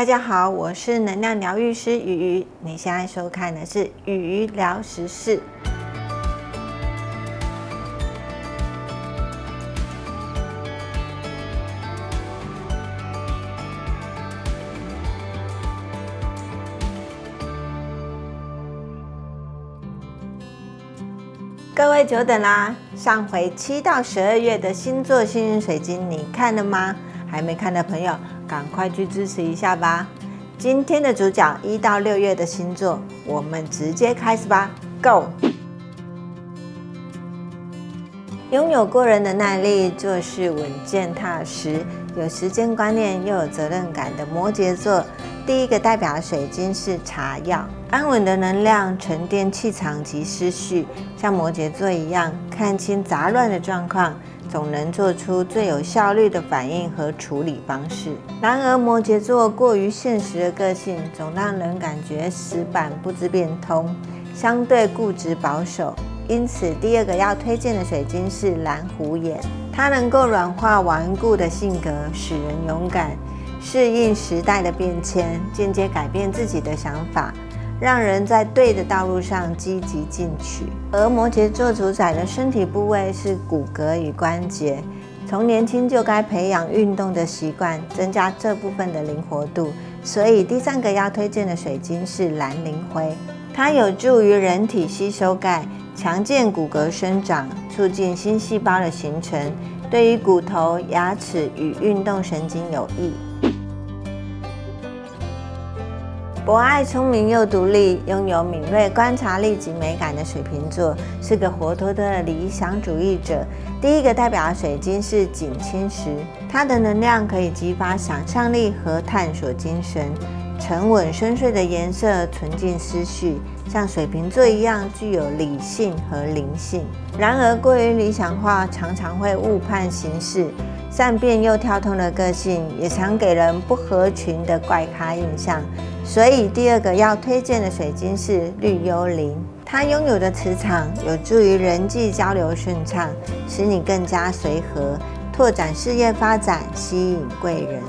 大家好，我是能量疗愈师雨雨，你现在收看的是雨雨聊时事。各位久等啦！上回七到十二月的星座幸运水晶，你看了吗？还没看的朋友，赶快去支持一下吧！今天的主角一到六月的星座，我们直接开始吧，Go！拥有过人的耐力，做事稳健踏实，有时间观念又有责任感的摩羯座。第一个代表水晶是茶药，安稳的能量沉淀气场及思绪，像摩羯座一样，看清杂乱的状况，总能做出最有效率的反应和处理方式。然而，摩羯座过于现实的个性，总让人感觉死板不知变通，相对固执保守。因此，第二个要推荐的水晶是蓝虎眼，它能够软化顽固的性格，使人勇敢。适应时代的变迁，间接改变自己的想法，让人在对的道路上积极进取。而摩羯座主宰的身体部位是骨骼与关节，从年轻就该培养运动的习惯，增加这部分的灵活度。所以第三个要推荐的水晶是蓝灵灰，它有助于人体吸收钙，强健骨骼生长，促进新细胞的形成，对于骨头、牙齿与运动神经有益。博爱、聪明又独立，拥有敏锐观察力及美感的水瓶座，是个活脱脱的理想主义者。第一个代表的水晶是锦青石，它的能量可以激发想象力和探索精神。沉稳深邃的颜色，纯净思绪，像水瓶座一样具有理性和灵性。然而，过于理想化，常常会误判形势。善变又跳通的个性，也常给人不合群的怪咖印象。所以，第二个要推荐的水晶是绿幽灵。它拥有的磁场有助于人际交流顺畅，使你更加随和，拓展事业发展，吸引贵人。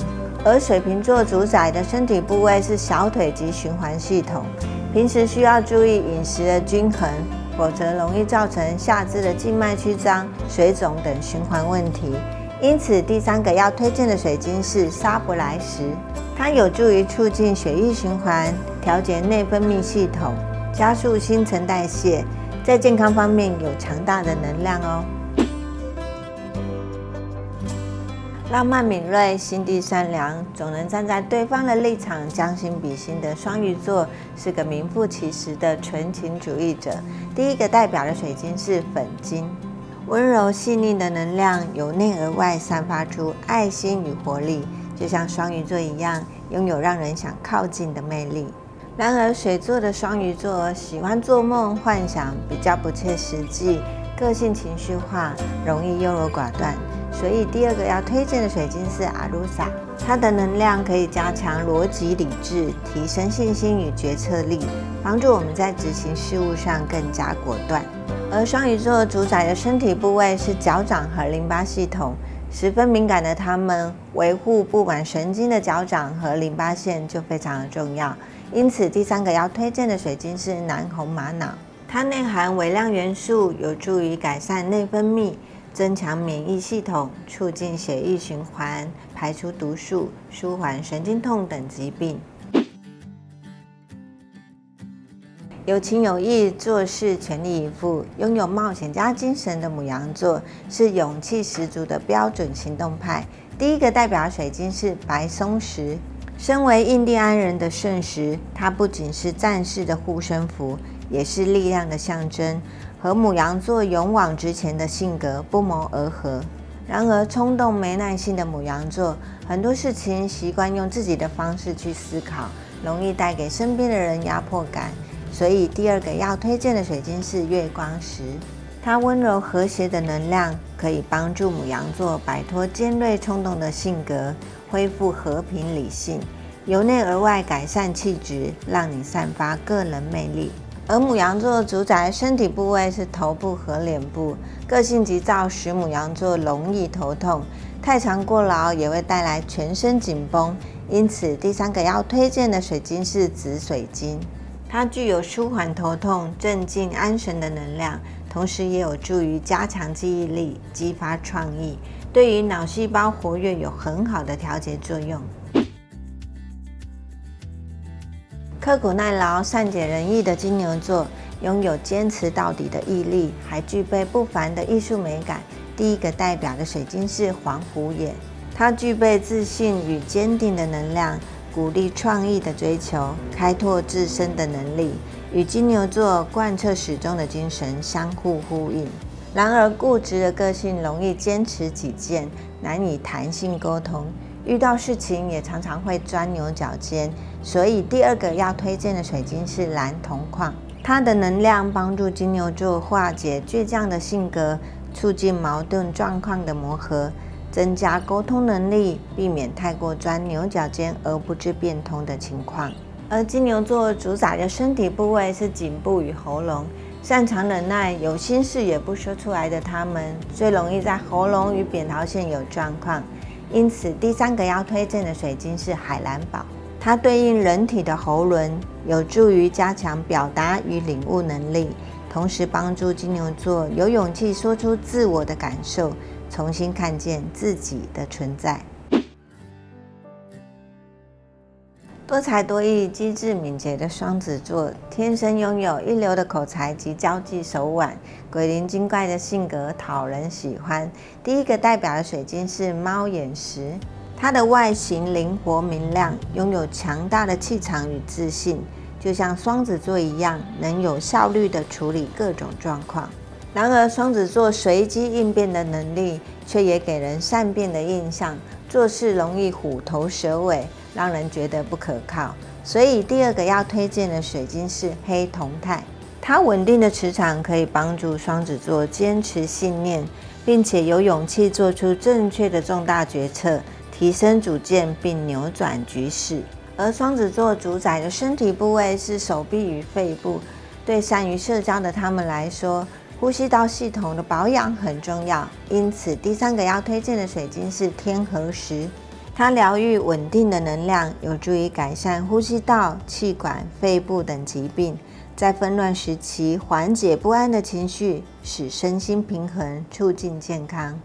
而水瓶座主宰的身体部位是小腿及循环系统，平时需要注意饮食的均衡，否则容易造成下肢的静脉曲张、水肿等循环问题。因此，第三个要推荐的水晶是沙伯来石，它有助于促进血液循环，调节内分泌系统，加速新陈代谢，在健康方面有强大的能量哦。浪漫敏锐，心地善良，总能站在对方的立场，将心比心的双鱼座是个名副其实的纯情主义者。第一个代表的水晶是粉晶。温柔细腻的能量由内而外散发出爱心与活力，就像双鱼座一样，拥有让人想靠近的魅力。然而，水座的双鱼座喜欢做梦幻想，比较不切实际，个性情绪化，容易优柔寡断。所以，第二个要推荐的水晶是阿鲁萨，它的能量可以加强逻辑理智，提升信心与决策力，帮助我们在执行事务上更加果断。而双鱼座主宰的身体部位是脚掌和淋巴系统，十分敏感的他们，维护不管神经的脚掌和淋巴腺就非常的重要。因此，第三个要推荐的水晶是南红玛瑙，它内含微量元素，有助于改善内分泌，增强免疫系统，促进血液循环，排出毒素，舒缓神经痛等疾病。有情有义，做事全力以赴，拥有冒险家精神的母羊座是勇气十足的标准行动派。第一个代表水晶是白松石，身为印第安人的圣石，它不仅是战士的护身符，也是力量的象征，和母羊座勇往直前的性格不谋而合。然而，冲动没耐性的母羊座，很多事情习惯用自己的方式去思考，容易带给身边的人压迫感。所以，第二个要推荐的水晶是月光石，它温柔和谐的能量可以帮助母羊座摆脱尖锐冲动的性格，恢复和平理性，由内而外改善气质，让你散发个人魅力。而母羊座主宰身体部位是头部和脸部，个性急躁使母羊座容易头痛，太长过劳也会带来全身紧绷。因此，第三个要推荐的水晶是紫水晶，它具有舒缓头痛、镇静安神的能量，同时也有助于加强记忆力、激发创意，对于脑细胞活跃有很好的调节作用。刻苦耐劳、善解人意的金牛座，拥有坚持到底的毅力，还具备不凡的艺术美感。第一个代表的水晶是黄虎眼，它具备自信与坚定的能量，鼓励创意的追求，开拓自身的能力，与金牛座贯彻始终的精神相互呼应。然而，固执的个性容易坚持己见，难以弹性沟通。遇到事情也常常会钻牛角尖，所以第二个要推荐的水晶是蓝铜矿，它的能量帮助金牛座化解倔强的性格，促进矛盾状况的磨合，增加沟通能力，避免太过钻牛角尖而不知变通的情况。而金牛座主宰的身体部位是颈部与喉咙，擅长忍耐、有心事也不说出来的他们，最容易在喉咙与扁桃腺有状况。因此，第三个要推荐的水晶是海蓝宝，它对应人体的喉轮，有助于加强表达与领悟能力，同时帮助金牛座有勇气说出自我的感受，重新看见自己的存在。多才多艺、机智敏捷的双子座，天生拥有一流的口才及交际手腕，鬼灵精怪的性格讨人喜欢。第一个代表的水晶是猫眼石，它的外形灵活明亮，拥有强大的气场与自信，就像双子座一样，能有效率地处理各种状况。然而，双子座随机应变的能力，却也给人善变的印象，做事容易虎头蛇尾。让人觉得不可靠，所以第二个要推荐的水晶是黑铜钛。它稳定的磁场可以帮助双子座坚持信念，并且有勇气做出正确的重大决策，提升主见并扭转局势。而双子座主宰的身体部位是手臂与肺部，对善于社交的他们来说，呼吸道系统的保养很重要。因此，第三个要推荐的水晶是天河石。它疗愈稳定的能量，有助于改善呼吸道、气管、肺部等疾病，在纷乱时期缓解不安的情绪，使身心平衡，促进健康。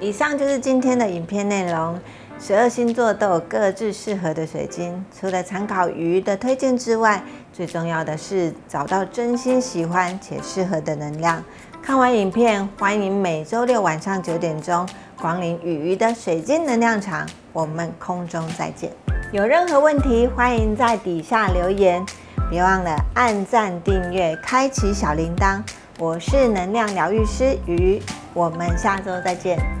以上就是今天的影片内容。十二星座都有各自适合的水晶，除了参考鱼的推荐之外，最重要的是找到真心喜欢且适合的能量。看完影片，欢迎每周六晚上九点钟光临鱼鱼的水晶能量场。我们空中再见。有任何问题，欢迎在底下留言，别忘了按赞、订阅、开启小铃铛。我是能量疗愈师鱼，我们下周再见。